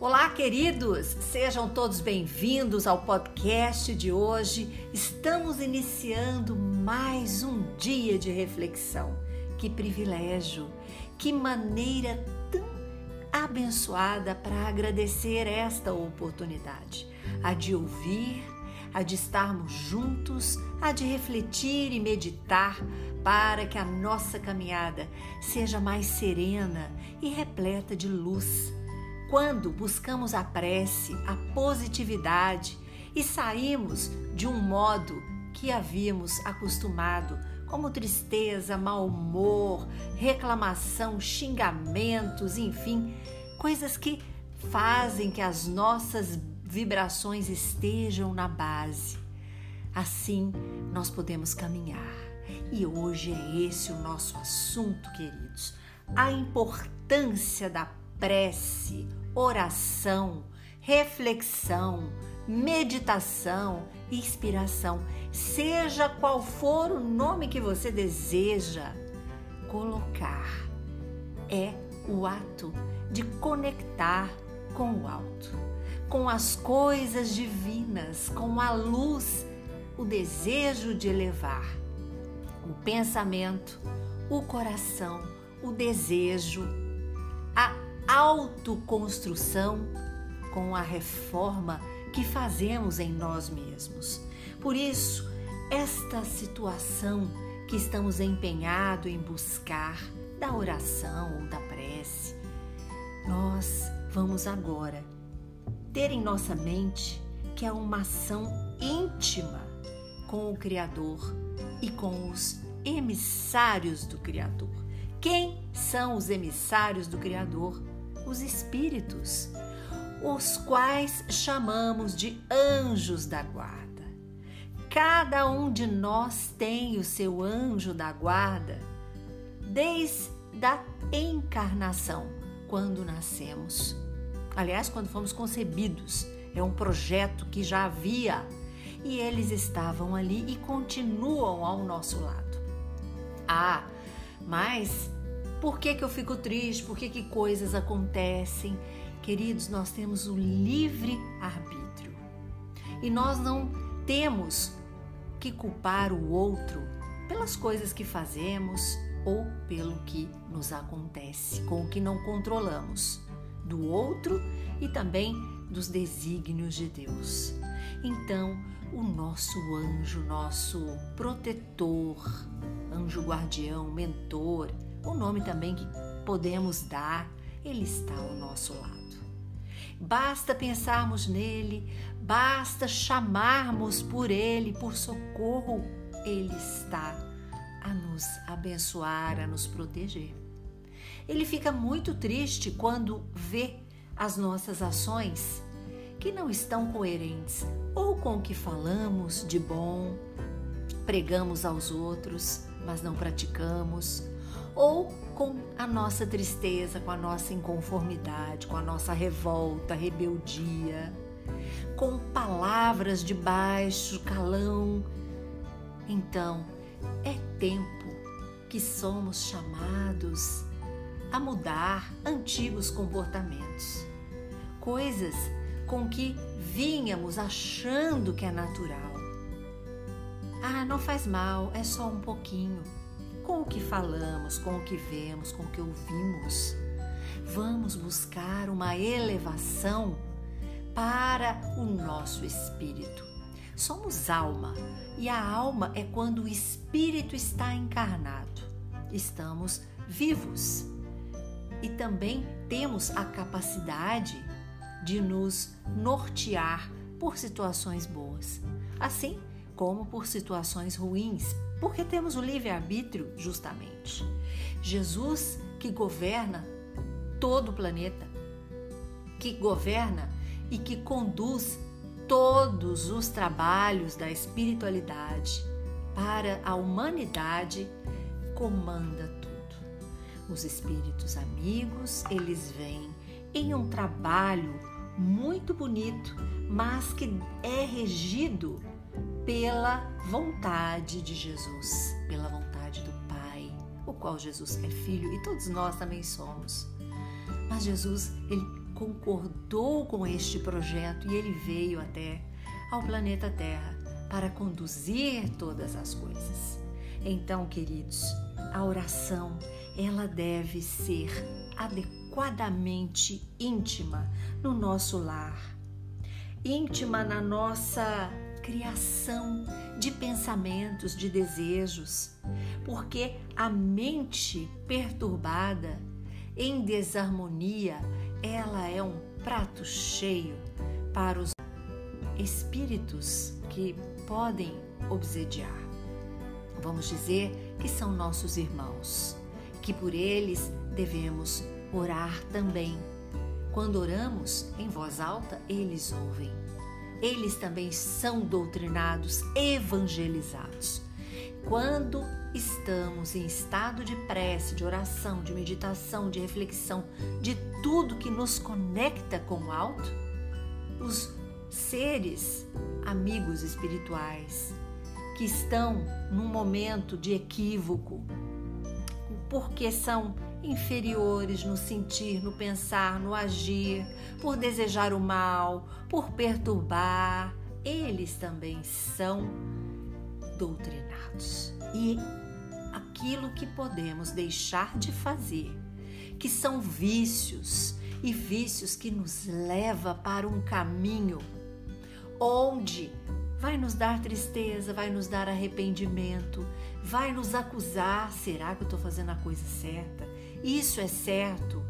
Olá, queridos! Sejam todos bem-vindos ao podcast de hoje. Estamos iniciando mais um dia de reflexão. Que privilégio, que maneira tão abençoada para agradecer esta oportunidade, a de ouvir, a de estarmos juntos, a de refletir e meditar para que a nossa caminhada seja mais serena e repleta de luz quando buscamos a prece, a positividade e saímos de um modo que havíamos acostumado, como tristeza, mau humor, reclamação, xingamentos, enfim, coisas que fazem que as nossas vibrações estejam na base. Assim, nós podemos caminhar. E hoje é esse o nosso assunto, queridos. A importância da prece, oração, reflexão, meditação, inspiração, seja qual for o nome que você deseja colocar, é o ato de conectar com o alto, com as coisas divinas, com a luz, o desejo de elevar o pensamento, o coração, o desejo, autoconstrução com a reforma que fazemos em nós mesmos. Por isso, esta situação que estamos empenhados em buscar, da oração ou da prece, nós vamos agora ter em nossa mente que é uma ação íntima com o Criador e com os emissários do Criador. Quem são os emissários do Criador? Os espíritos, os quais chamamos de anjos da guarda. Cada um de nós tem o seu anjo da guarda desde a encarnação, quando nascemos. Aliás, quando fomos concebidos, é um projeto que já havia e eles estavam ali e continuam ao nosso lado. Ah, mas por que, que eu fico triste? Por que, que coisas acontecem? Queridos, nós temos o livre arbítrio e nós não temos que culpar o outro pelas coisas que fazemos ou pelo que nos acontece, com o que não controlamos, do outro e também dos desígnios de Deus. Então, o nosso anjo, nosso protetor, anjo guardião, mentor, o nome também que podemos dar, ele está ao nosso lado. Basta pensarmos nele, basta chamarmos por ele, por socorro, ele está a nos abençoar, a nos proteger. Ele fica muito triste quando vê as nossas ações que não estão coerentes ou com o que falamos de bom, pregamos aos outros, mas não praticamos, ou com a nossa tristeza, com a nossa inconformidade, com a nossa revolta, rebeldia, com palavras de baixo calão. Então, é tempo que somos chamados a mudar antigos comportamentos, coisas com que vínhamos achando que é natural. Ah, não faz mal, é só um pouquinho com o que falamos, com o que vemos, com o que ouvimos. Vamos buscar uma elevação para o nosso espírito. Somos alma e a alma é quando o espírito está encarnado. Estamos vivos e também temos a capacidade de nos nortear por situações boas, assim como por situações ruins, porque temos o livre-arbítrio, justamente. Jesus, que governa todo o planeta, que governa e que conduz todos os trabalhos da espiritualidade para a humanidade, comanda tudo. Os espíritos amigos, eles vêm em um trabalho muito bonito, mas que é regido pela vontade de Jesus, pela vontade do Pai, o qual Jesus é filho e todos nós também somos. Mas Jesus, ele concordou com este projeto e ele veio até ao planeta Terra para conduzir todas as coisas. Então, queridos, a oração, ela deve ser adequadamente íntima no nosso lar, íntima na nossa criação de pensamentos, de desejos, porque a mente perturbada, em desarmonia, ela é um prato cheio para os espíritos que podem obsediar. Vamos dizer que são nossos irmãos, que por eles devemos orar também. Quando oramos em voz alta, eles ouvem. Eles também são doutrinados, evangelizados. Quando estamos em estado de prece, de oração, de meditação, de reflexão, de tudo que nos conecta com o alto, os seres amigos espirituais que estão num momento de equívoco, porque são inferiores no sentir, no pensar, no agir, por desejar o mal, por perturbar, eles também são doutrinados. E aquilo que podemos deixar de fazer, que são vícios e vícios que nos leva para um caminho onde vai nos dar tristeza, vai nos dar arrependimento, vai nos acusar: será que eu estou fazendo a coisa certa? Isso é certo?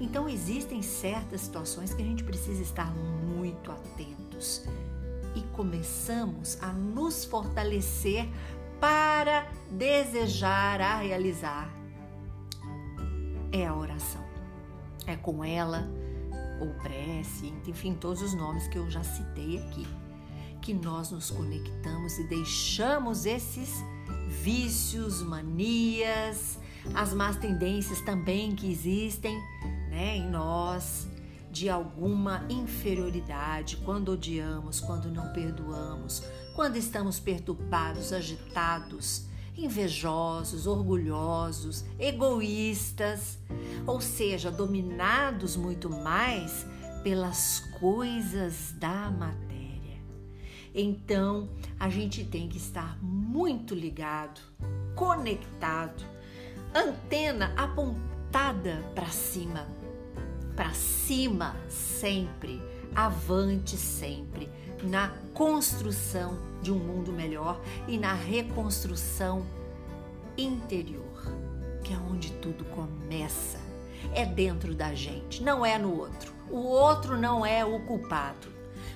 Então existem certas situações que a gente precisa estar muito atentos e começamos a nos fortalecer para desejar a realizar. É a oração. É com ela ou prece, enfim, todos os nomes que eu já citei aqui, que nós nos conectamos e deixamos esses vícios, manias, as más tendências também que existem né, em nós, de alguma inferioridade, quando odiamos, quando não perdoamos, quando estamos perturbados, agitados, invejosos, orgulhosos, egoístas, ou seja, dominados muito mais pelas coisas da matéria. Então, a gente tem que estar muito ligado, conectado, antena apontada para cima, para cima sempre, avante sempre na construção de um mundo melhor e na reconstrução interior, que é onde tudo começa. É dentro da gente, não é no outro. O outro não é o culpado.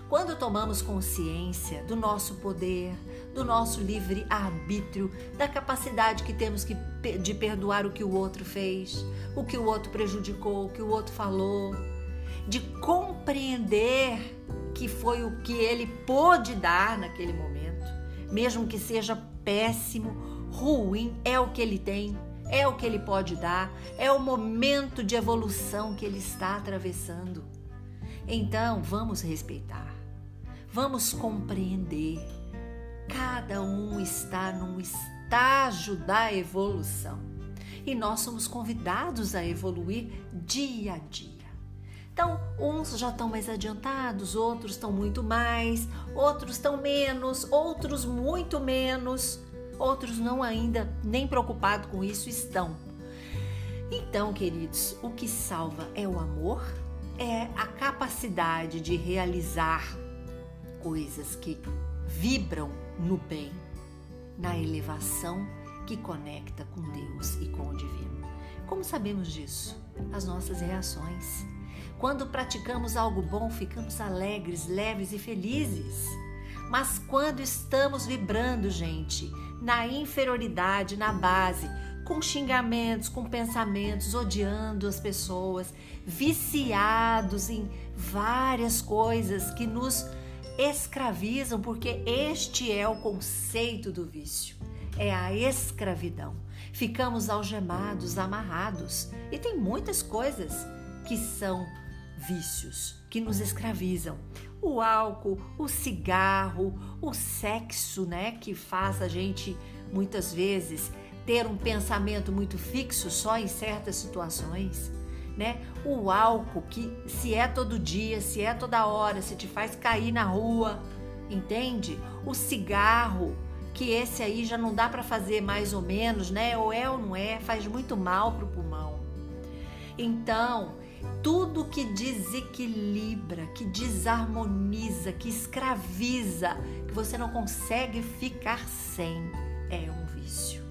Quando tomamos consciência do nosso poder, do nosso livre arbítrio, da capacidade que temos que, de perdoar o que o outro fez, o que o outro prejudicou, o que o outro falou, de compreender que foi o que ele pôde dar naquele momento, mesmo que seja péssimo, ruim, é o que ele tem, é o que ele pode dar, é o momento de evolução que ele está atravessando. Então, vamos respeitar. Vamos compreender. Cada um está num estágio da evolução e nós somos convidados a evoluir dia a dia. Então, uns já estão mais adiantados, outros estão muito mais, outros estão menos, outros muito menos, outros não ainda nem preocupados com isso estão. Então, queridos, o que salva é o amor, é a capacidade de realizar coisas que vibram no bem, na elevação que conecta com Deus e com o divino. Como sabemos disso? As nossas reações. Quando praticamos algo bom, ficamos alegres, leves e felizes. Mas quando estamos vibrando, gente, na inferioridade, na base, com xingamentos, com pensamentos, odiando as pessoas, viciados em várias coisas que nos escravizam, porque este é o conceito do vício. É a escravidão. Ficamos algemados, amarrados. E tem muitas coisas que são vícios, que nos escravizam. O álcool, o cigarro, o sexo, né, que faz a gente muitas vezes ter um pensamento muito fixo só em certas situações. Né? O álcool que se é todo dia, se é toda hora, se te faz cair na rua, entende? O cigarro, que esse aí já não dá para fazer mais ou menos, né? Ou é ou não é, faz muito mal pro pulmão. Então, tudo que desequilibra, que desarmoniza, que escraviza, que você não consegue ficar sem, é um vício.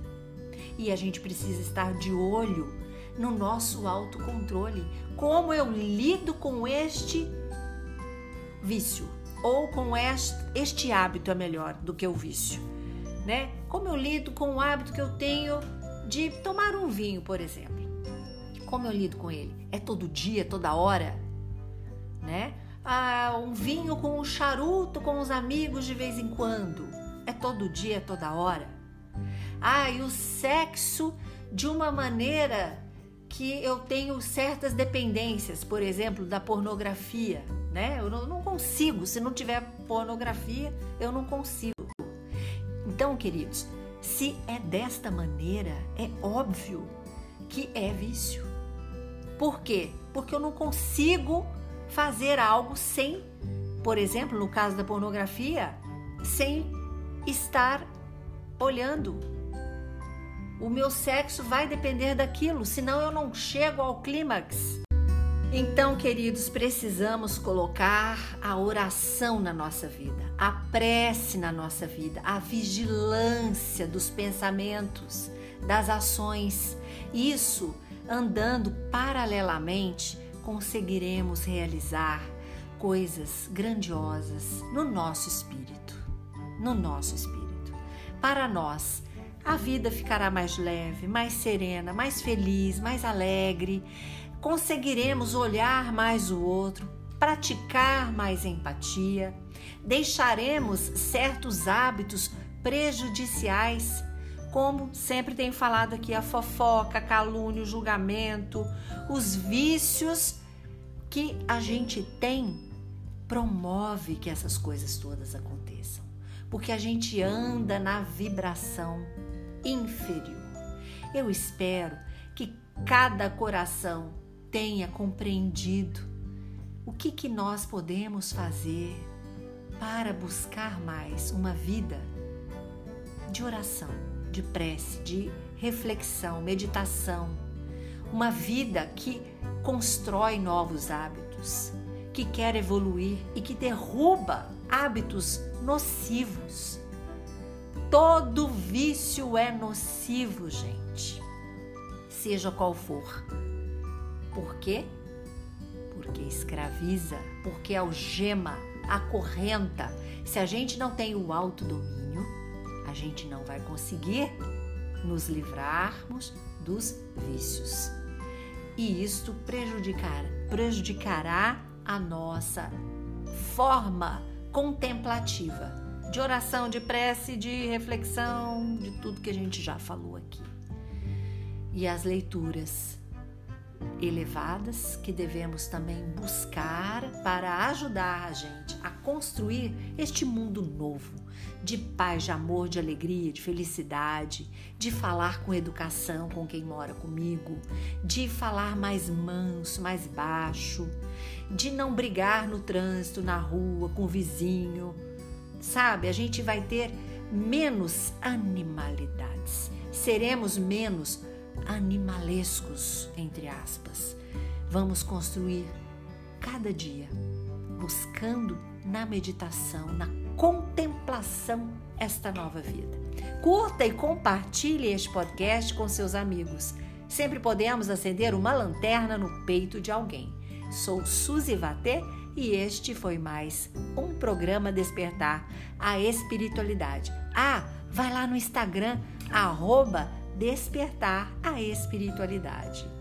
E a gente precisa estar de olho no nosso autocontrole. Como eu lido com este vício? Ou com este, este hábito é melhor do que o vício, né? Como eu lido com o hábito que eu tenho de tomar um vinho, por exemplo. Como eu lido com ele? É todo dia, toda hora, né? Ah, um vinho com um charuto com os amigos de vez em quando. É todo dia, toda hora. Ah, e o sexo de uma maneira que eu tenho certas dependências, por exemplo, da pornografia, né? Eu não, consigo, se não tiver pornografia, eu não consigo. Então, queridos, se é desta maneira, é óbvio que é vício. Por quê? Porque eu não consigo fazer algo sem, por exemplo, no caso da pornografia, sem estar olhando. O meu sexo vai depender daquilo, senão eu não chego ao clímax. Então, queridos, precisamos colocar a oração na nossa vida, a prece na nossa vida, a vigilância dos pensamentos, das ações. Isso andando paralelamente, conseguiremos realizar coisas grandiosas no nosso espírito. No nosso espírito. Para nós, a vida ficará mais leve, mais serena, mais feliz, mais alegre. Conseguiremos olhar mais o outro, praticar mais empatia. Deixaremos certos hábitos prejudiciais como sempre tenho falado aqui, a fofoca, a calúnia, o julgamento, os vícios que a gente tem promove que essas coisas todas aconteçam, porque a gente anda na vibração inferior. Eu espero que cada coração tenha compreendido o que, que nós podemos fazer para buscar mais uma vida de oração de prece, de reflexão, meditação. Uma vida que constrói novos hábitos, que quer evoluir e que derruba hábitos nocivos. Todo vício é nocivo, gente, seja qual for. Por quê? Porque escraviza, porque algema, acorrenta. Se a gente não tem o autodomínio, gente não vai conseguir nos livrarmos dos vícios. E isto prejudicar, prejudicará a nossa forma contemplativa de oração, de prece, de reflexão, de tudo que a gente já falou aqui. E as leituras elevadas que devemos também buscar para ajudar a gente a construir este mundo novo de paz, de amor, de alegria, de felicidade, de falar com educação com quem mora comigo, de falar mais manso, mais baixo, de não brigar no trânsito, na rua, com o vizinho. Sabe, a gente vai ter menos animalidades, seremos menos animalescos, entre aspas. Vamos construir cada dia, buscando na meditação, na contemplação, esta nova vida. Curta e compartilhe este podcast com seus amigos. Sempre podemos acender uma lanterna no peito de alguém. Sou Suzy Vatê e este foi mais um programa Despertar a Espiritualidade. Ah, vai lá no Instagram, arroba despertar a espiritualidade.